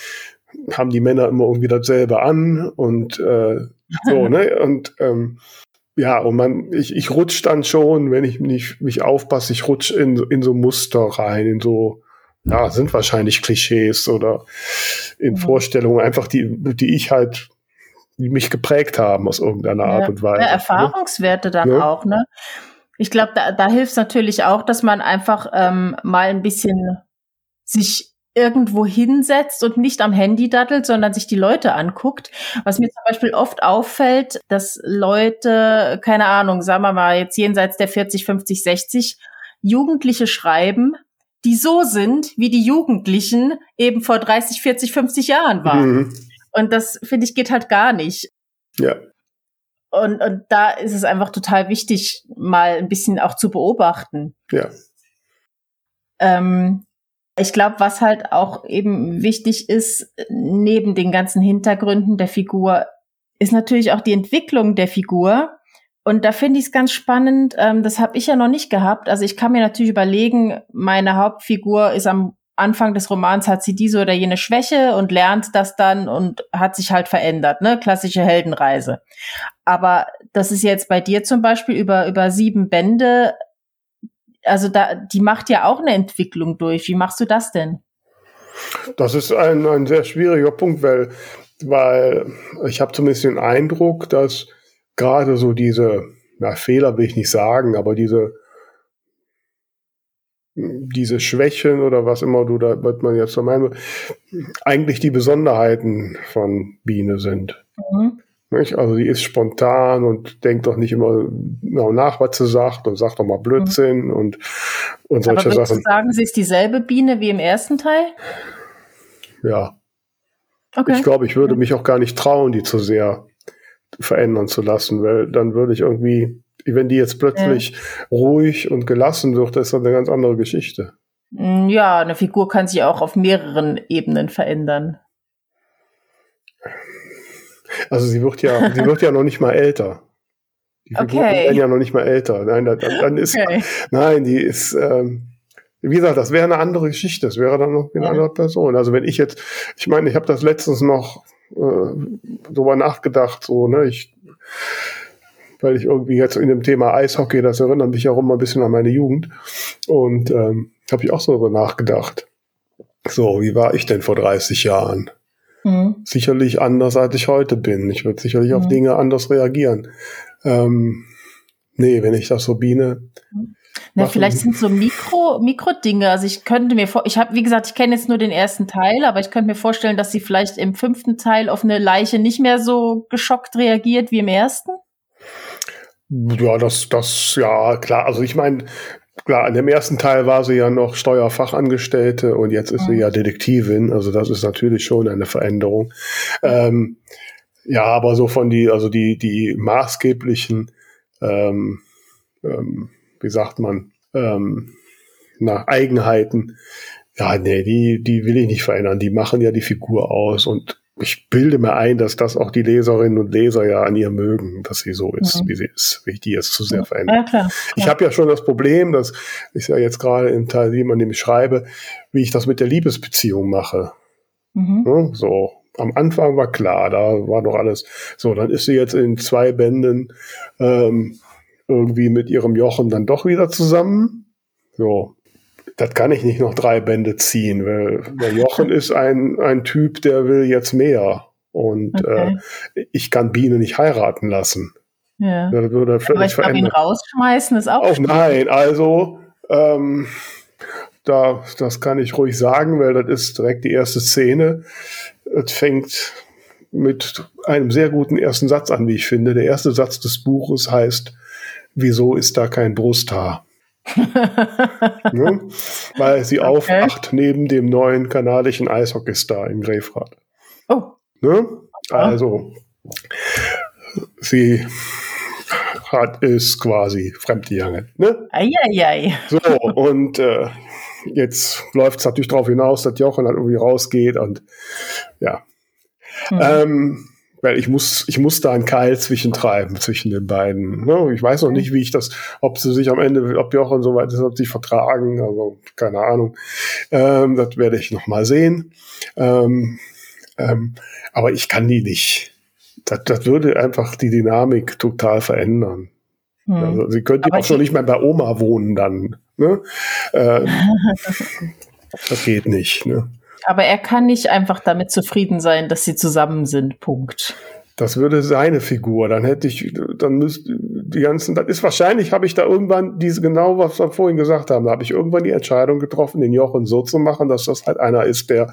haben die Männer immer irgendwie dasselbe an und äh, so, ne? Und ähm, ja, und man, ich, ich rutsch dann schon, wenn ich nicht mich aufpasse, ich rutsch in, in so Muster rein, in so ja, sind wahrscheinlich Klischees oder in mhm. Vorstellungen einfach die, die ich halt, die mich geprägt haben aus irgendeiner ja, Art und Weise. Ja, ne? Erfahrungswerte dann ja. auch, ne? Ich glaube, da, da hilft es natürlich auch, dass man einfach ähm, mal ein bisschen sich irgendwo hinsetzt und nicht am Handy dattelt, sondern sich die Leute anguckt. Was mir zum Beispiel oft auffällt, dass Leute, keine Ahnung, sagen wir mal jetzt jenseits der 40, 50, 60, Jugendliche schreiben, die so sind, wie die Jugendlichen eben vor 30, 40, 50 Jahren waren. Mhm. Und das, finde ich, geht halt gar nicht. Ja. Und, und da ist es einfach total wichtig, mal ein bisschen auch zu beobachten. Ja. Ähm, ich glaube, was halt auch eben wichtig ist, neben den ganzen Hintergründen der Figur, ist natürlich auch die Entwicklung der Figur. Und da finde ich es ganz spannend, ähm, das habe ich ja noch nicht gehabt. Also ich kann mir natürlich überlegen, meine Hauptfigur ist am Anfang des Romans, hat sie diese oder jene Schwäche und lernt das dann und hat sich halt verändert, ne? Klassische Heldenreise. Aber das ist jetzt bei dir zum Beispiel über, über sieben Bände, also da, die macht ja auch eine Entwicklung durch. Wie machst du das denn? Das ist ein, ein sehr schwieriger Punkt, weil, weil ich habe zumindest den Eindruck, dass gerade so diese, na, Fehler will ich nicht sagen, aber diese, diese Schwächen oder was immer du da, was man jetzt so meint, eigentlich die Besonderheiten von Biene sind. Mhm. Also die ist spontan und denkt doch nicht immer nach, was sie sagt und sagt doch mal Blödsinn mhm. und, und solche Aber Sachen. Du sagen, sie ist dieselbe Biene wie im ersten Teil? Ja. Okay. Ich glaube, ich würde mich auch gar nicht trauen, die zu sehr verändern zu lassen, weil dann würde ich irgendwie, wenn die jetzt plötzlich ja. ruhig und gelassen wird, das ist das eine ganz andere Geschichte. Mm, ja, eine Figur kann sich auch auf mehreren Ebenen verändern. Also sie wird ja, sie wird ja noch nicht mal älter. Die Figuren okay. werden ja noch nicht mal älter. Nein, dann, dann ist, okay. nein, die ist, ähm, wie gesagt, das wäre eine andere Geschichte. Das wäre dann noch eine ja. andere Person. Also wenn ich jetzt, ich meine, ich habe das letztens noch äh, drüber nachgedacht, so, ne, ich, weil ich irgendwie jetzt in dem Thema Eishockey, das erinnert mich auch immer ein bisschen an meine Jugend. Und ähm, habe ich auch so darüber nachgedacht. So, wie war ich denn vor 30 Jahren? Mhm. Sicherlich anders, als ich heute bin. Ich würde sicherlich mhm. auf Dinge anders reagieren. Ähm, nee, wenn ich das so Biene. Na, vielleicht sind so Mikro, Mikro-Dinge. Also ich könnte mir vor, ich habe, wie gesagt, ich kenne jetzt nur den ersten Teil, aber ich könnte mir vorstellen, dass sie vielleicht im fünften Teil auf eine Leiche nicht mehr so geschockt reagiert wie im ersten. Ja, das, das, ja, klar. Also ich meine, klar, in dem ersten Teil war sie ja noch Steuerfachangestellte und jetzt ist mhm. sie ja Detektivin. Also das ist natürlich schon eine Veränderung. Ähm, ja, aber so von die, also die, die maßgeblichen, ähm, ähm, wie sagt man, ähm, nach Eigenheiten, ja, nee, die, die will ich nicht verändern. Die machen ja die Figur aus und ich bilde mir ein, dass das auch die Leserinnen und Leser ja an ihr mögen, dass sie so ist, mhm. wie sie ist, wie ich die jetzt zu sehr verändere. Ja, klar, klar. Ich habe ja schon das Problem, dass ich ja jetzt gerade im Teil 7, an dem ich schreibe, wie ich das mit der Liebesbeziehung mache. Mhm. Ja, so. Am Anfang war klar, da war doch alles. So, dann ist sie jetzt in zwei Bänden ähm, irgendwie mit ihrem Jochen dann doch wieder zusammen. So, das kann ich nicht noch drei Bände ziehen, weil der Jochen ist ein, ein Typ, der will jetzt mehr. Und okay. äh, ich kann Biene nicht heiraten lassen. Ja. Das würde Aber ich glaube, ihn rausschmeißen ist auch. Auch nein, also ähm, da, das kann ich ruhig sagen, weil das ist direkt die erste Szene. Es fängt mit einem sehr guten ersten Satz an, wie ich finde. Der erste Satz des Buches heißt, wieso ist da kein Brusthaar? ne? Weil sie okay. aufwacht neben dem neuen kanadischen Eishockeystar im Grefrath. Oh. Ne? Also, sie hat ist quasi fremdgegangen. Ne? Eieiei. So, und äh, jetzt läuft es natürlich darauf hinaus, dass Jochen halt irgendwie rausgeht und ja. Hm. Ähm, weil ich muss, ich muss da einen Keil zwischentreiben zwischen den beiden. Ne? Ich weiß noch nicht, wie ich das, ob sie sich am Ende, ob Jochen so weit ist, ob sie sich vertragen, also keine Ahnung. Ähm, das werde ich noch mal sehen. Ähm, ähm, aber ich kann die nicht. Das, das würde einfach die Dynamik total verändern. Hm. Also, sie könnte auch schon nicht mehr bei Oma wohnen dann. Ne? Äh, das geht nicht. Ne? Aber er kann nicht einfach damit zufrieden sein, dass sie zusammen sind. Punkt. Das würde seine Figur. Dann hätte ich, dann müsste die ganzen, das ist wahrscheinlich, habe ich da irgendwann diese, genau was wir vorhin gesagt haben, da habe ich irgendwann die Entscheidung getroffen, den Jochen so zu machen, dass das halt einer ist, der,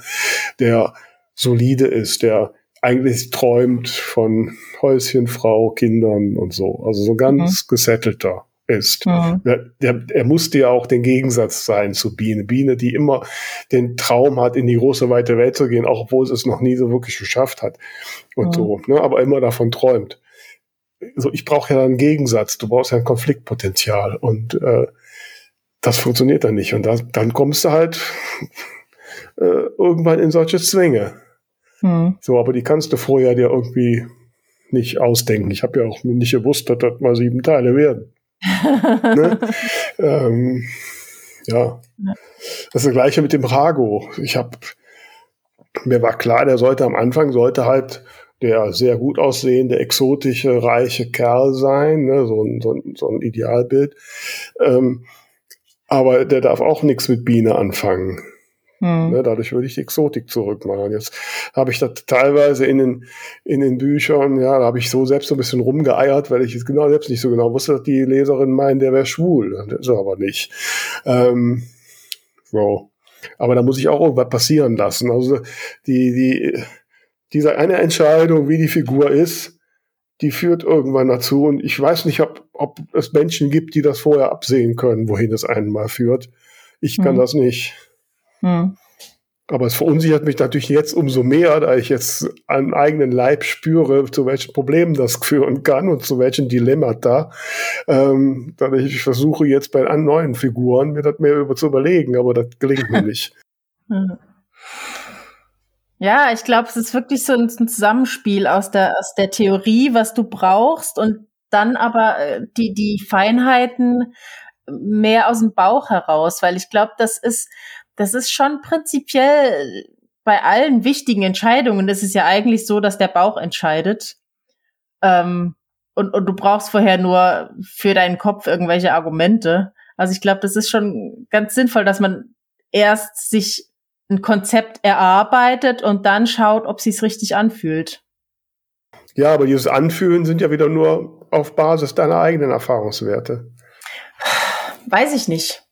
der solide ist, der eigentlich träumt von Häuschen, Frau, Kindern und so. Also so ganz mhm. gesettelter ist. Mhm. Der, er musste ja auch den Gegensatz sein zu Biene. Biene, die immer den Traum hat, in die große weite Welt zu gehen, auch obwohl sie es noch nie so wirklich geschafft hat. Und mhm. so, ne, aber immer davon träumt. So, ich brauche ja einen Gegensatz. Du brauchst ja ein Konfliktpotenzial. Und äh, das funktioniert dann nicht. Und da, dann kommst du halt äh, irgendwann in solche Zwänge. Mhm. So, aber die kannst du vorher dir irgendwie nicht ausdenken. Ich habe ja auch nicht gewusst, dass das mal sieben Teile werden ne? ähm, ja. Das ist das gleiche mit dem Rago. Ich habe, mir war klar, der sollte am Anfang, sollte halt der sehr gut aussehende, exotische, reiche Kerl sein, ne? so, ein, so, ein, so ein Idealbild. Ähm, aber der darf auch nichts mit Biene anfangen. Hm. Ne, dadurch würde ich die Exotik zurückmachen. Jetzt habe ich das teilweise in den, in den Büchern, ja, da habe ich so selbst so ein bisschen rumgeeiert, weil ich es genau selbst nicht so genau wusste, dass die Leserinnen meinen, der wäre schwul. Das ist er aber nicht. Ähm, so. Aber da muss ich auch irgendwas passieren lassen. Also die, die, diese eine Entscheidung, wie die Figur ist, die führt irgendwann dazu. Und ich weiß nicht, ob, ob es Menschen gibt, die das vorher absehen können, wohin es einen mal führt. Ich kann hm. das nicht. Hm. Aber es verunsichert mich natürlich jetzt umso mehr, da ich jetzt an eigenen Leib spüre, zu welchen Problemen das führen kann und zu welchen Dilemmata. Ähm, dass ich versuche jetzt bei neuen Figuren mir das mehr über zu überlegen, aber das gelingt mir nicht. Hm. Ja, ich glaube, es ist wirklich so ein, Zusammenspiel aus der, aus der Theorie, was du brauchst und dann aber äh, die, die Feinheiten mehr aus dem Bauch heraus, weil ich glaube, das ist, das ist schon prinzipiell bei allen wichtigen Entscheidungen. Das ist ja eigentlich so, dass der Bauch entscheidet. Ähm, und, und du brauchst vorher nur für deinen Kopf irgendwelche Argumente. Also ich glaube, das ist schon ganz sinnvoll, dass man erst sich ein Konzept erarbeitet und dann schaut, ob sich's richtig anfühlt. Ja, aber dieses Anfühlen sind ja wieder nur auf Basis deiner eigenen Erfahrungswerte. Weiß ich nicht.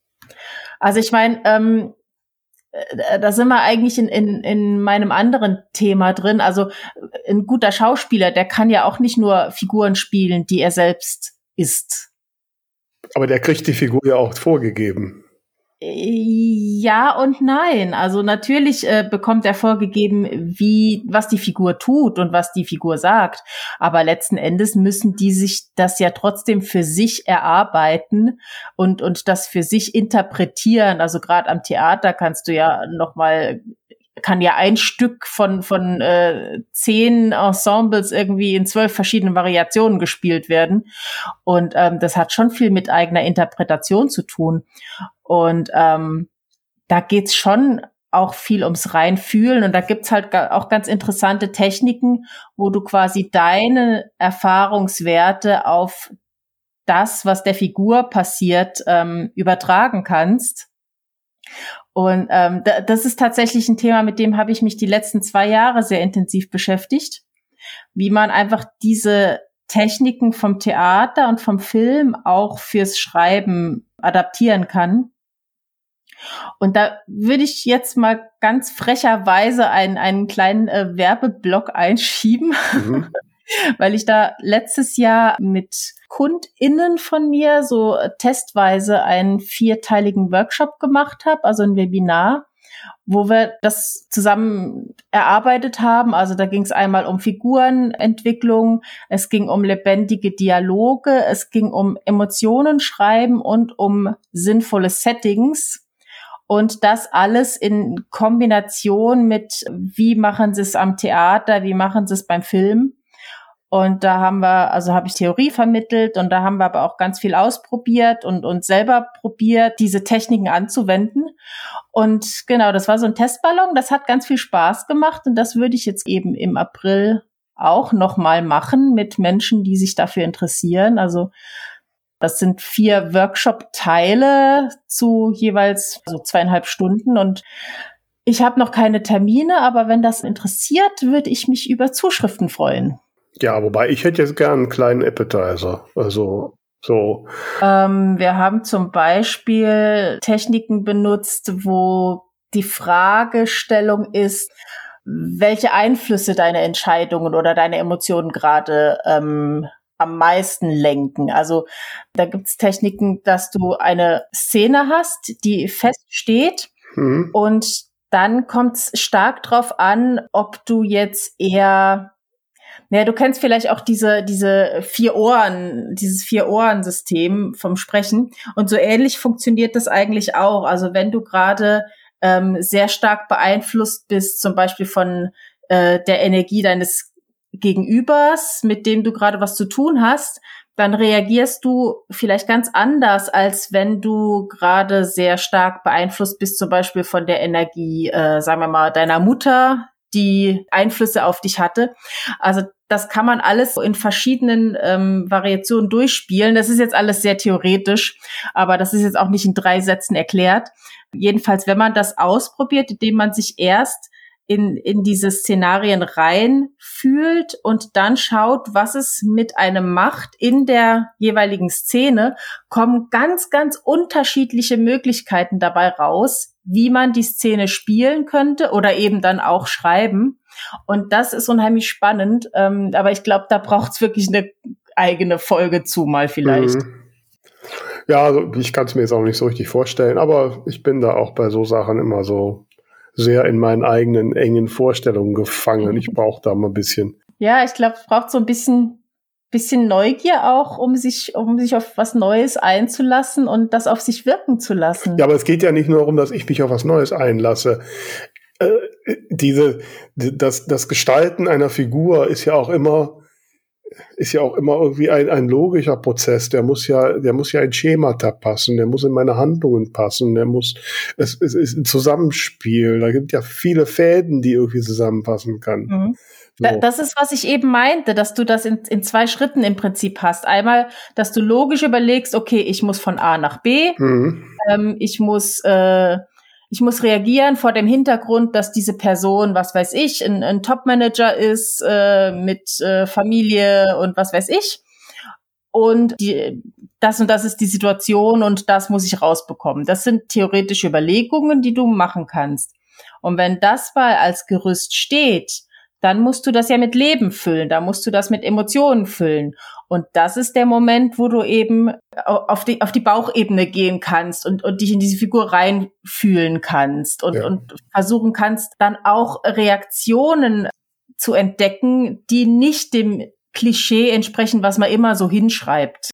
Also ich meine, ähm, äh, da sind wir eigentlich in, in, in meinem anderen Thema drin. Also ein guter Schauspieler, der kann ja auch nicht nur Figuren spielen, die er selbst ist. Aber der kriegt die Figur ja auch vorgegeben. Ja und nein. Also natürlich äh, bekommt er vorgegeben, wie was die Figur tut und was die Figur sagt. Aber letzten Endes müssen die sich das ja trotzdem für sich erarbeiten und und das für sich interpretieren. Also gerade am Theater kannst du ja noch mal kann ja ein Stück von von äh, zehn Ensembles irgendwie in zwölf verschiedenen Variationen gespielt werden und ähm, das hat schon viel mit eigener Interpretation zu tun und ähm, da geht's schon auch viel ums Reinfühlen und da gibt's halt auch ganz interessante Techniken, wo du quasi deine Erfahrungswerte auf das, was der Figur passiert, ähm, übertragen kannst. Und ähm, das ist tatsächlich ein Thema, mit dem habe ich mich die letzten zwei Jahre sehr intensiv beschäftigt, wie man einfach diese Techniken vom Theater und vom Film auch fürs Schreiben adaptieren kann. Und da würde ich jetzt mal ganz frecherweise einen, einen kleinen äh, Werbeblock einschieben. Mhm. weil ich da letztes Jahr mit KundInnen von mir so testweise einen vierteiligen Workshop gemacht habe, also ein Webinar, wo wir das zusammen erarbeitet haben. Also da ging es einmal um Figurenentwicklung, es ging um lebendige Dialoge, es ging um Emotionen schreiben und um sinnvolle Settings. Und das alles in Kombination mit, wie machen sie es am Theater, wie machen sie es beim Film. Und da haben wir, also habe ich Theorie vermittelt und da haben wir aber auch ganz viel ausprobiert und, und selber probiert, diese Techniken anzuwenden. Und genau, das war so ein Testballon, das hat ganz viel Spaß gemacht und das würde ich jetzt eben im April auch nochmal machen mit Menschen, die sich dafür interessieren. Also das sind vier Workshop-Teile zu jeweils so zweieinhalb Stunden und ich habe noch keine Termine, aber wenn das interessiert, würde ich mich über Zuschriften freuen. Ja, wobei ich hätte jetzt gern einen kleinen Appetizer. Also so. Ähm, wir haben zum Beispiel Techniken benutzt, wo die Fragestellung ist, welche Einflüsse deine Entscheidungen oder deine Emotionen gerade ähm, am meisten lenken. Also da gibt es Techniken, dass du eine Szene hast, die feststeht mhm. und dann kommt es stark drauf an, ob du jetzt eher naja, du kennst vielleicht auch diese, diese vier Ohren, dieses Vier-Ohren-System vom Sprechen. Und so ähnlich funktioniert das eigentlich auch. Also wenn du gerade ähm, sehr stark beeinflusst bist, zum Beispiel von äh, der Energie deines Gegenübers, mit dem du gerade was zu tun hast, dann reagierst du vielleicht ganz anders, als wenn du gerade sehr stark beeinflusst bist, zum Beispiel von der Energie, äh, sagen wir mal, deiner Mutter, die Einflüsse auf dich hatte. Also das kann man alles in verschiedenen ähm, Variationen durchspielen. Das ist jetzt alles sehr theoretisch, aber das ist jetzt auch nicht in drei Sätzen erklärt. Jedenfalls, wenn man das ausprobiert, indem man sich erst in, in diese Szenarien rein fühlt und dann schaut, was es mit einem macht in der jeweiligen Szene, kommen ganz, ganz unterschiedliche Möglichkeiten dabei raus, wie man die Szene spielen könnte oder eben dann auch schreiben. Und das ist unheimlich spannend. Ähm, aber ich glaube, da braucht es wirklich eine eigene Folge zu, mal vielleicht. Mhm. Ja, also ich kann es mir jetzt auch nicht so richtig vorstellen, aber ich bin da auch bei so Sachen immer so sehr in meinen eigenen engen Vorstellungen gefangen. Ich brauche da mal ein bisschen. Ja, ich glaube, es braucht so ein bisschen bisschen Neugier auch, um sich, um sich auf was Neues einzulassen und das auf sich wirken zu lassen. Ja, aber es geht ja nicht nur darum, dass ich mich auf was Neues einlasse. Äh, diese, das, das Gestalten einer Figur ist ja auch immer, ist ja auch immer irgendwie ein, ein logischer Prozess. Der muss ja, der muss ja in Schemata passen, der muss in meine Handlungen passen, der muss, es, es ist ein Zusammenspiel. Da gibt ja viele Fäden, die irgendwie zusammenpassen kann. Mhm. So. Das ist, was ich eben meinte, dass du das in, in zwei Schritten im Prinzip hast. Einmal, dass du logisch überlegst, okay, ich muss von A nach B, mhm. ähm, ich muss äh, ich muss reagieren vor dem Hintergrund, dass diese Person, was weiß ich, ein, ein Top-Manager ist äh, mit äh, Familie und was weiß ich. Und die, das und das ist die Situation und das muss ich rausbekommen. Das sind theoretische Überlegungen, die du machen kannst. Und wenn das mal als Gerüst steht, dann musst du das ja mit Leben füllen, da musst du das mit Emotionen füllen. Und das ist der Moment, wo du eben auf die, auf die Bauchebene gehen kannst und, und dich in diese Figur reinfühlen kannst und, ja. und versuchen kannst, dann auch Reaktionen zu entdecken, die nicht dem Klischee entsprechen, was man immer so hinschreibt.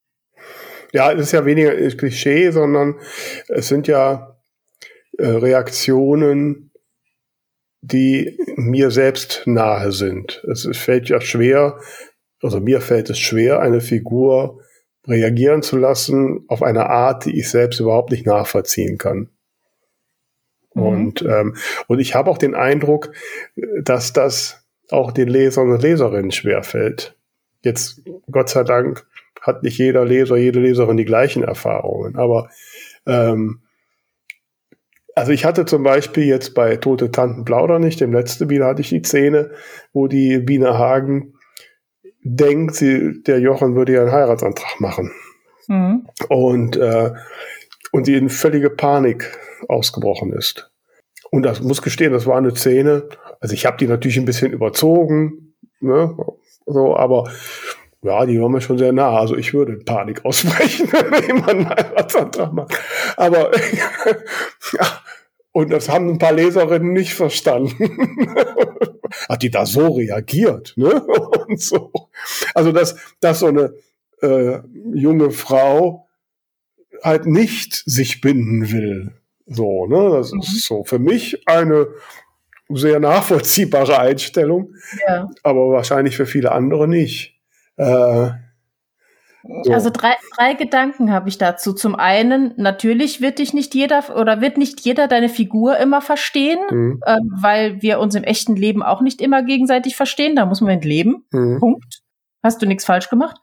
Ja, es ist ja weniger Klischee, sondern es sind ja äh, Reaktionen, die mir selbst nahe sind. Es fällt ja schwer, also mir fällt es schwer, eine Figur reagieren zu lassen auf eine Art, die ich selbst überhaupt nicht nachvollziehen kann. Mhm. Und, ähm, und ich habe auch den Eindruck, dass das auch den Lesern und Leserinnen schwerfällt. Jetzt, Gott sei Dank, hat nicht jeder Leser, jede Leserin die gleichen Erfahrungen. Aber ähm, also ich hatte zum Beispiel jetzt bei Tote Tanten Plauder nicht, dem letzten Biene hatte ich die Szene, wo die Biene Hagen denkt, sie, der Jochen würde ja einen Heiratsantrag machen. Mhm. Und, äh, und sie in völlige Panik ausgebrochen ist. Und das muss gestehen, das war eine Szene, also ich habe die natürlich ein bisschen überzogen, ne, so, aber ja, die war mir schon sehr nah. Also ich würde Panik ausbrechen, wenn jemand einen Heiratsantrag macht. Aber ja, und das haben ein paar Leserinnen nicht verstanden. Hat die da so reagiert, ne? Und so. Also, dass, dass so eine äh, junge Frau halt nicht sich binden will. So, ne? Das mhm. ist so für mich eine sehr nachvollziehbare Einstellung, ja. aber wahrscheinlich für viele andere nicht. Äh, so. Also drei, drei Gedanken habe ich dazu. Zum einen, natürlich wird dich nicht jeder oder wird nicht jeder deine Figur immer verstehen, mhm. äh, weil wir uns im echten Leben auch nicht immer gegenseitig verstehen. Da muss man mit leben. Mhm. Punkt. Hast du nichts falsch gemacht.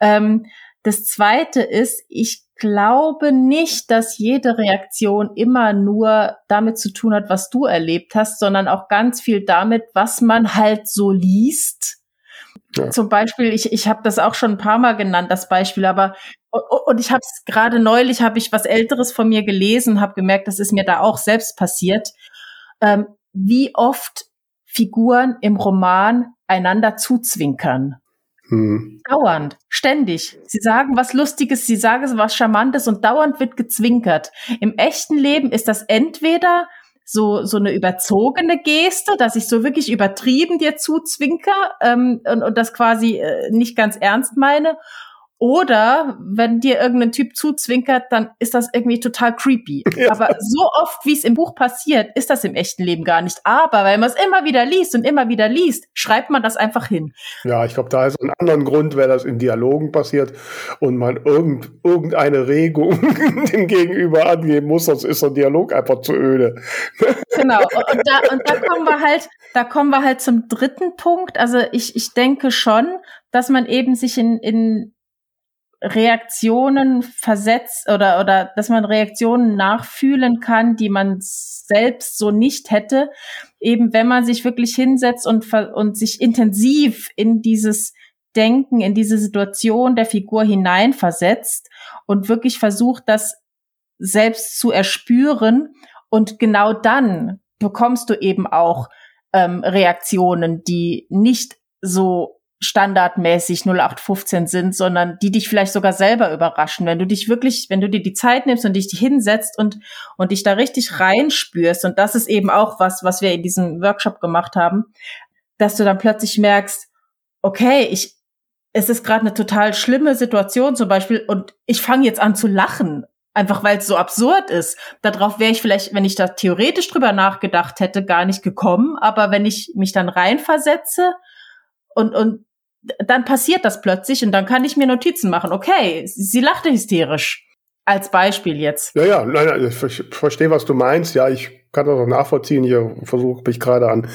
Ähm, das zweite ist, ich glaube nicht, dass jede Reaktion immer nur damit zu tun hat, was du erlebt hast, sondern auch ganz viel damit, was man halt so liest ja. Zum Beispiel, ich, ich habe das auch schon ein paar Mal genannt, das Beispiel, aber und ich habe es gerade neulich, habe ich was Älteres von mir gelesen, habe gemerkt, das ist mir da auch selbst passiert, ähm, wie oft Figuren im Roman einander zuzwinkern. Hm. Dauernd, ständig. Sie sagen was Lustiges, sie sagen was Charmantes und dauernd wird gezwinkert. Im echten Leben ist das entweder so, so eine überzogene Geste, dass ich so wirklich übertrieben dir zuzwinker ähm, und, und das quasi äh, nicht ganz ernst meine. Oder wenn dir irgendein Typ zuzwinkert, dann ist das irgendwie total creepy. Ja. Aber so oft, wie es im Buch passiert, ist das im echten Leben gar nicht. Aber weil man es immer wieder liest und immer wieder liest, schreibt man das einfach hin. Ja, ich glaube, da ist ein anderer Grund, wenn das in Dialogen passiert und man irgend, irgendeine Regung dem Gegenüber angeben muss, sonst ist so ein Dialog einfach zu öde. Genau. Und da, und da kommen wir halt, da kommen wir halt zum dritten Punkt. Also ich, ich denke schon, dass man eben sich in, in Reaktionen versetzt oder, oder dass man Reaktionen nachfühlen kann, die man selbst so nicht hätte, eben wenn man sich wirklich hinsetzt und, und sich intensiv in dieses Denken, in diese Situation der Figur hineinversetzt und wirklich versucht, das selbst zu erspüren. Und genau dann bekommst du eben auch ähm, Reaktionen, die nicht so standardmäßig 0815 sind, sondern die dich vielleicht sogar selber überraschen. Wenn du dich wirklich, wenn du dir die Zeit nimmst und dich hinsetzt und, und dich da richtig reinspürst, und das ist eben auch was, was wir in diesem Workshop gemacht haben, dass du dann plötzlich merkst, okay, ich, es ist gerade eine total schlimme Situation zum Beispiel und ich fange jetzt an zu lachen. Einfach weil es so absurd ist. Darauf wäre ich vielleicht, wenn ich da theoretisch drüber nachgedacht hätte, gar nicht gekommen. Aber wenn ich mich dann reinversetze und, und dann passiert das plötzlich und dann kann ich mir Notizen machen. Okay, sie lachte hysterisch. Als Beispiel jetzt. Ja, ja, nein, nein, ich verstehe, was du meinst. Ja, ich kann das auch nachvollziehen. Ich versuche mich gerade an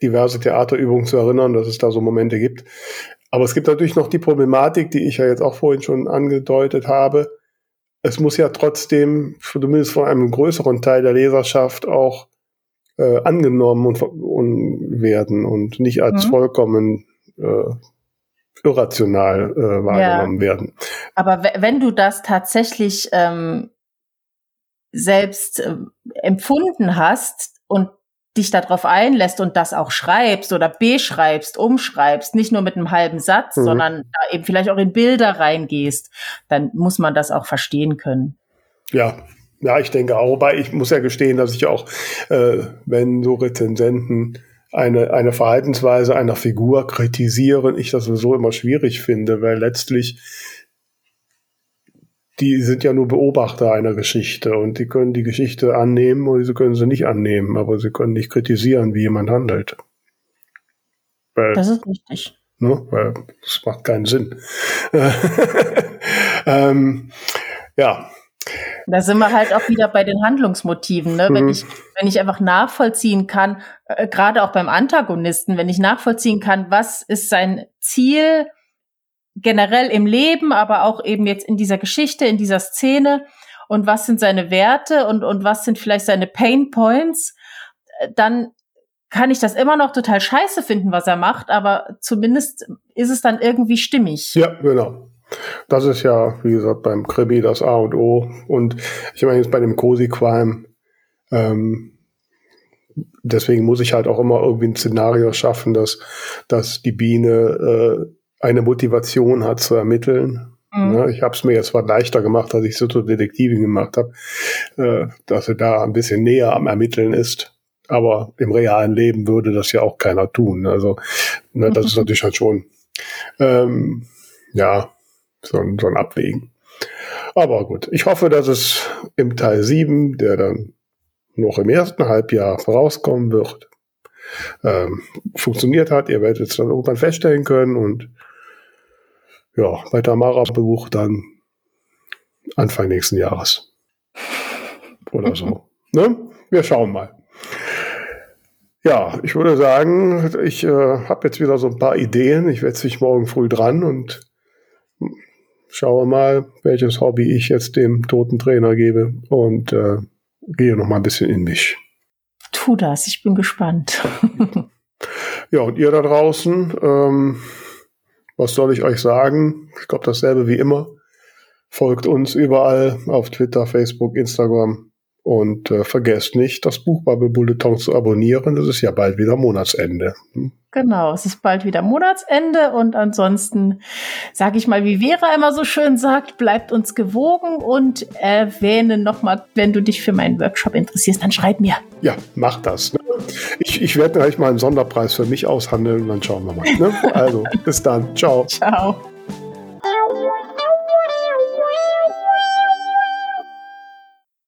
diverse Theaterübungen zu erinnern, dass es da so Momente gibt. Aber es gibt natürlich noch die Problematik, die ich ja jetzt auch vorhin schon angedeutet habe. Es muss ja trotzdem, zumindest von einem größeren Teil der Leserschaft, auch äh, angenommen und, und, werden und nicht als mhm. vollkommen äh, irrational äh, wahrgenommen ja. werden. Aber wenn du das tatsächlich ähm, selbst äh, empfunden hast und dich darauf einlässt und das auch schreibst oder beschreibst, umschreibst, nicht nur mit einem halben Satz, mhm. sondern eben vielleicht auch in Bilder reingehst, dann muss man das auch verstehen können. Ja, ja, ich denke auch. Wobei ich muss ja gestehen, dass ich auch, äh, wenn so Rezensenten eine, eine Verhaltensweise einer Figur kritisieren, ich das sowieso immer schwierig finde, weil letztlich die sind ja nur Beobachter einer Geschichte und die können die Geschichte annehmen oder sie können sie nicht annehmen, aber sie können nicht kritisieren, wie jemand handelt. Weil, das ist richtig. Ne, weil das macht keinen Sinn. ähm, ja, da sind wir halt auch wieder bei den Handlungsmotiven. Ne? Mhm. Wenn, ich, wenn ich einfach nachvollziehen kann, äh, gerade auch beim Antagonisten, wenn ich nachvollziehen kann, was ist sein Ziel generell im Leben, aber auch eben jetzt in dieser Geschichte, in dieser Szene und was sind seine Werte und, und was sind vielleicht seine Pain Points, äh, dann kann ich das immer noch total scheiße finden, was er macht, aber zumindest ist es dann irgendwie stimmig. Ja, genau. Das ist ja, wie gesagt, beim Krimi das A und O. Und ich meine jetzt bei dem Crime, ähm, deswegen muss ich halt auch immer irgendwie ein Szenario schaffen, dass, dass die Biene äh, eine Motivation hat zu ermitteln. Mhm. Ja, ich habe es mir jetzt zwar leichter gemacht, als ich so zur Detektivin gemacht habe, äh, dass sie da ein bisschen näher am Ermitteln ist. Aber im realen Leben würde das ja auch keiner tun. Also ne, das ist natürlich halt schon ähm, ja so, ein, so ein Abwägen. Aber gut, ich hoffe, dass es im Teil 7, der dann noch im ersten Halbjahr rauskommen wird, ähm, funktioniert hat. Ihr werdet es dann irgendwann feststellen können und ja, bei Tamara Buch dann Anfang nächsten Jahres. Oder so. ne? Wir schauen mal. Ja, ich würde sagen, ich äh, habe jetzt wieder so ein paar Ideen. Ich werde mich morgen früh dran und schaue mal, welches Hobby ich jetzt dem toten Trainer gebe und äh, gehe noch mal ein bisschen in mich. Tu das, ich bin gespannt. ja, und ihr da draußen, ähm, was soll ich euch sagen? Ich glaube dasselbe wie immer. Folgt uns überall auf Twitter, Facebook, Instagram und äh, vergesst nicht, das Buch Bubble Bulletin zu abonnieren. Das ist ja bald wieder Monatsende. Hm? Genau, es ist bald wieder Monatsende und ansonsten sage ich mal, wie Vera immer so schön sagt, bleibt uns gewogen und erwähne nochmal, wenn du dich für meinen Workshop interessierst, dann schreib mir. Ja, mach das. Ne? Ich, ich werde gleich mal einen Sonderpreis für mich aushandeln und dann schauen wir mal. Ne? Also, bis dann. Ciao. Ciao.